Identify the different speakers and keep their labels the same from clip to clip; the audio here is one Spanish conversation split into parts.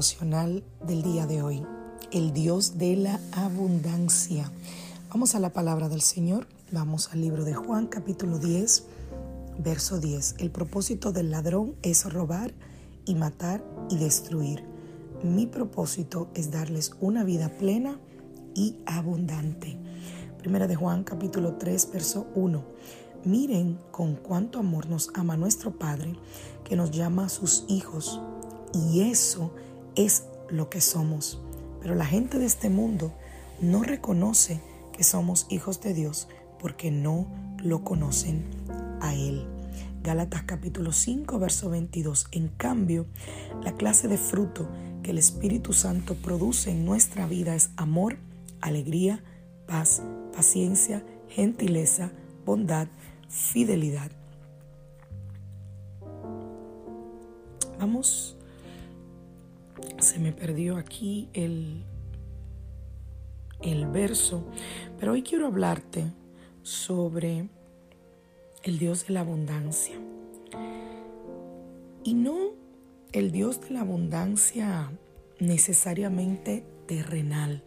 Speaker 1: Del día de hoy. El Dios de la abundancia. Vamos a la palabra del Señor. Vamos al libro de Juan capítulo 10, verso 10. El propósito del ladrón es robar y matar y destruir. Mi propósito es darles una vida plena y abundante. Primera de Juan capítulo 3, verso 1. Miren con cuánto amor nos ama nuestro Padre, que nos llama a sus hijos y eso es lo que somos. Pero la gente de este mundo no reconoce que somos hijos de Dios porque no lo conocen a Él. Gálatas capítulo 5, verso 22. En cambio, la clase de fruto que el Espíritu Santo produce en nuestra vida es amor, alegría, paz, paciencia, gentileza, bondad, fidelidad. Vamos se me perdió aquí el, el verso, pero hoy quiero hablarte sobre el Dios de la abundancia. Y no el Dios de la abundancia necesariamente terrenal,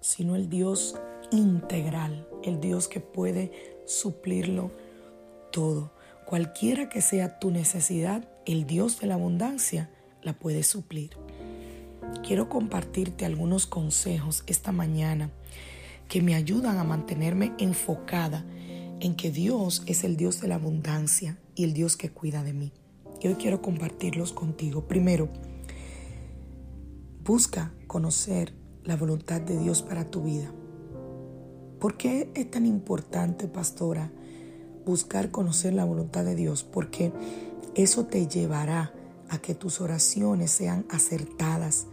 Speaker 1: sino el Dios integral, el Dios que puede suplirlo todo. Cualquiera que sea tu necesidad, el Dios de la abundancia la puede suplir. Quiero compartirte algunos consejos esta mañana que me ayudan a mantenerme enfocada en que Dios es el Dios de la abundancia y el Dios que cuida de mí. Y hoy quiero compartirlos contigo. Primero, busca conocer la voluntad de Dios para tu vida. ¿Por qué es tan importante, pastora, buscar conocer la voluntad de Dios? Porque eso te llevará a que tus oraciones sean acertadas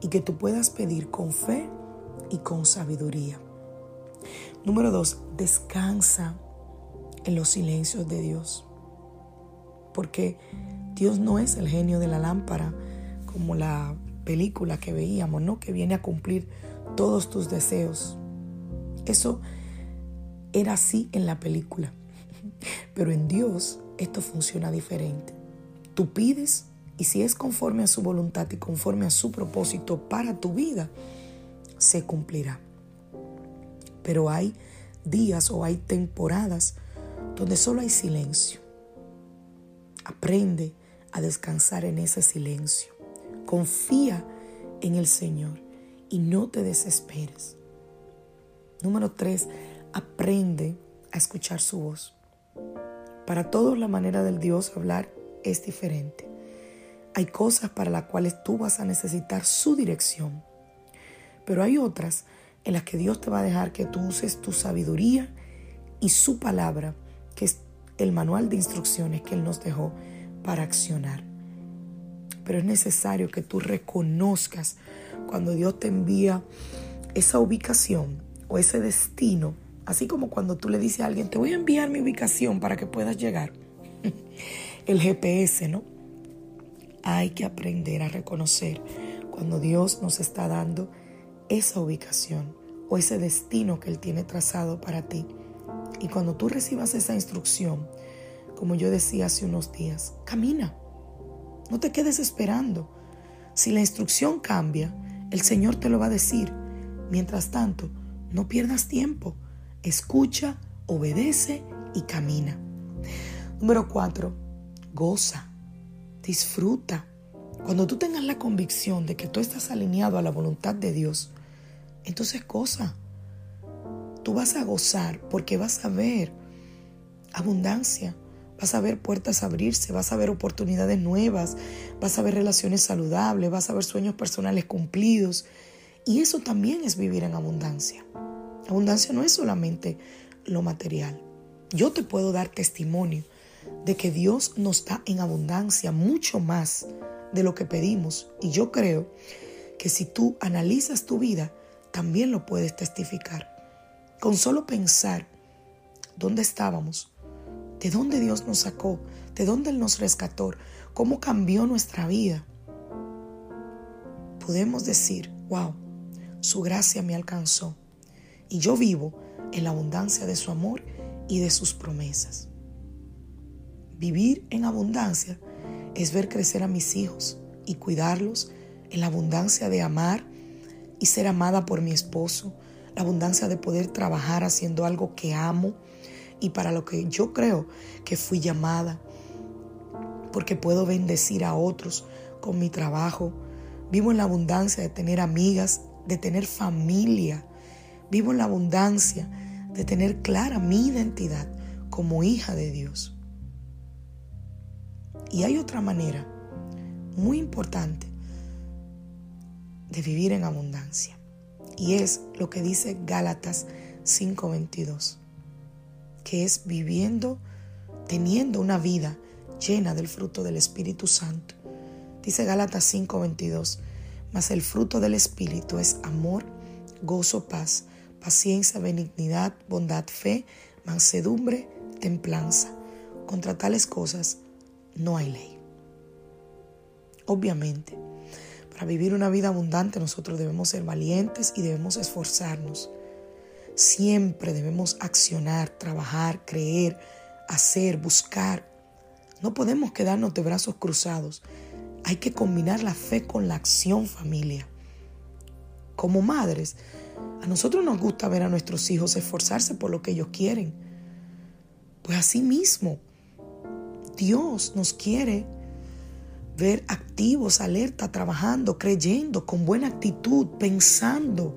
Speaker 1: y que tú puedas pedir con fe y con sabiduría. Número dos, descansa en los silencios de Dios. Porque Dios no es el genio de la lámpara como la película que veíamos, ¿no? Que viene a cumplir todos tus deseos. Eso era así en la película. Pero en Dios esto funciona diferente. Tú pides y si es conforme a su voluntad y conforme a su propósito para tu vida, se cumplirá. Pero hay días o hay temporadas donde solo hay silencio. Aprende a descansar en ese silencio. Confía en el Señor y no te desesperes. Número tres, aprende a escuchar su voz. Para todos la manera del Dios hablar es diferente. Hay cosas para las cuales tú vas a necesitar su dirección, pero hay otras en las que Dios te va a dejar que tú uses tu sabiduría y su palabra, que es el manual de instrucciones que Él nos dejó para accionar. Pero es necesario que tú reconozcas cuando Dios te envía esa ubicación o ese destino, así como cuando tú le dices a alguien, te voy a enviar mi ubicación para que puedas llegar. El GPS, ¿no? Hay que aprender a reconocer cuando Dios nos está dando esa ubicación o ese destino que Él tiene trazado para ti. Y cuando tú recibas esa instrucción, como yo decía hace unos días, camina. No te quedes esperando. Si la instrucción cambia, el Señor te lo va a decir. Mientras tanto, no pierdas tiempo. Escucha, obedece y camina. Número cuatro, goza. Disfruta. Cuando tú tengas la convicción de que tú estás alineado a la voluntad de Dios, entonces cosa. Tú vas a gozar porque vas a ver abundancia, vas a ver puertas abrirse, vas a ver oportunidades nuevas, vas a ver relaciones saludables, vas a ver sueños personales cumplidos Y eso también es vivir en abundancia. Abundancia no es solamente lo material. Yo te puedo dar testimonio de que Dios nos da en abundancia mucho más de lo que pedimos. Y yo creo que si tú analizas tu vida, también lo puedes testificar. Con solo pensar dónde estábamos, de dónde Dios nos sacó, de dónde Él nos rescató, cómo cambió nuestra vida, podemos decir, wow, su gracia me alcanzó y yo vivo en la abundancia de su amor y de sus promesas. Vivir en abundancia es ver crecer a mis hijos y cuidarlos en la abundancia de amar y ser amada por mi esposo, la abundancia de poder trabajar haciendo algo que amo y para lo que yo creo que fui llamada, porque puedo bendecir a otros con mi trabajo. Vivo en la abundancia de tener amigas, de tener familia. Vivo en la abundancia de tener clara mi identidad como hija de Dios. Y hay otra manera muy importante de vivir en abundancia. Y es lo que dice Gálatas 5:22, que es viviendo, teniendo una vida llena del fruto del Espíritu Santo. Dice Gálatas 5:22, mas el fruto del Espíritu es amor, gozo, paz, paciencia, benignidad, bondad, fe, mansedumbre, templanza. Contra tales cosas no hay ley. Obviamente, para vivir una vida abundante nosotros debemos ser valientes y debemos esforzarnos. Siempre debemos accionar, trabajar, creer, hacer, buscar. No podemos quedarnos de brazos cruzados. Hay que combinar la fe con la acción familia. Como madres, a nosotros nos gusta ver a nuestros hijos esforzarse por lo que ellos quieren. Pues así mismo, Dios nos quiere ver activos, alerta, trabajando, creyendo, con buena actitud, pensando,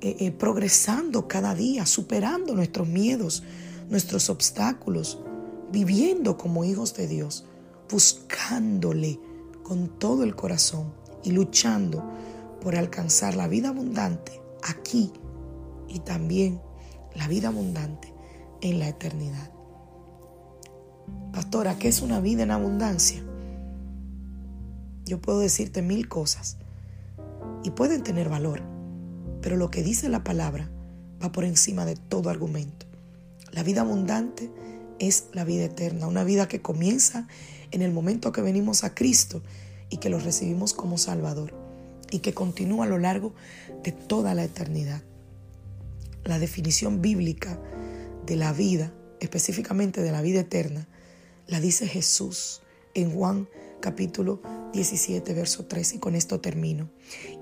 Speaker 1: eh, eh, progresando cada día, superando nuestros miedos, nuestros obstáculos, viviendo como hijos de Dios, buscándole con todo el corazón y luchando por alcanzar la vida abundante aquí y también la vida abundante en la eternidad. Pastora, ¿qué es una vida en abundancia? Yo puedo decirte mil cosas y pueden tener valor, pero lo que dice la palabra va por encima de todo argumento. La vida abundante es la vida eterna, una vida que comienza en el momento que venimos a Cristo y que lo recibimos como Salvador y que continúa a lo largo de toda la eternidad. La definición bíblica de la vida, específicamente de la vida eterna, la dice Jesús en Juan capítulo 17, verso 3, y con esto termino.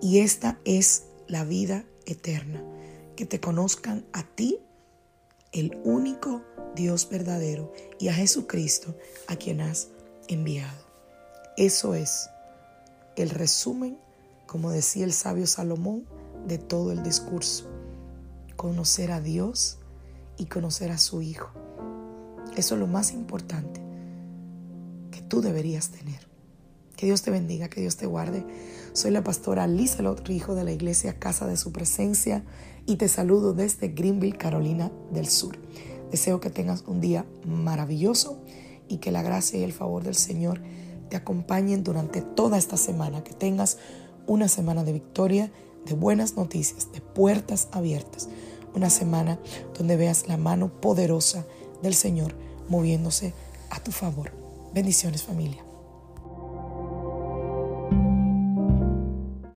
Speaker 1: Y esta es la vida eterna, que te conozcan a ti, el único Dios verdadero, y a Jesucristo, a quien has enviado. Eso es el resumen, como decía el sabio Salomón, de todo el discurso. Conocer a Dios y conocer a su Hijo. Eso es lo más importante que tú deberías tener. Que Dios te bendiga, que Dios te guarde. Soy la pastora Lisa Hijo de la iglesia Casa de Su Presencia y te saludo desde Greenville, Carolina del Sur. Deseo que tengas un día maravilloso y que la gracia y el favor del Señor te acompañen durante toda esta semana. Que tengas una semana de victoria, de buenas noticias, de puertas abiertas. Una semana donde veas la mano poderosa del Señor moviéndose a tu favor. Bendiciones familia.